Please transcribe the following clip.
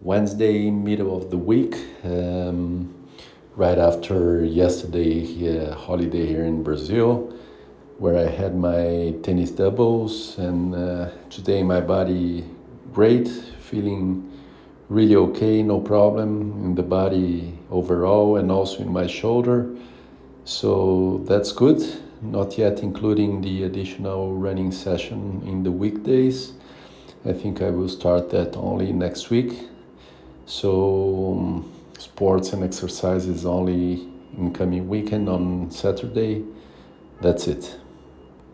Wednesday, middle of the week, um, right after yesterday uh, holiday here in Brazil, where I had my tennis doubles, and uh, today my body great, feeling really okay, no problem in the body overall, and also in my shoulder. So that's good. Not yet including the additional running session in the weekdays. I think I will start that only next week so um, sports and exercises only in coming weekend on Saturday. That's it.